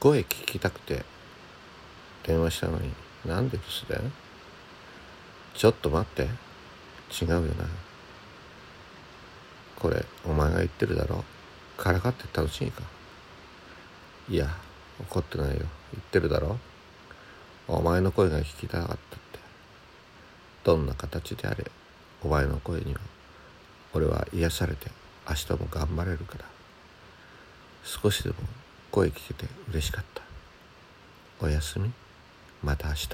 声聞きたくて電話したのに。なんで留守電ちょっと待って。違うよな。これお前が言ってるだろ？からかって楽しいか。いや怒ってないよ。言ってるだろ？お前の声が聞きたかったって。どんな形であれお前の声には。俺は癒されて明日も頑張れるから。少しでも声聞けて嬉しかった。おやすみ。また明日。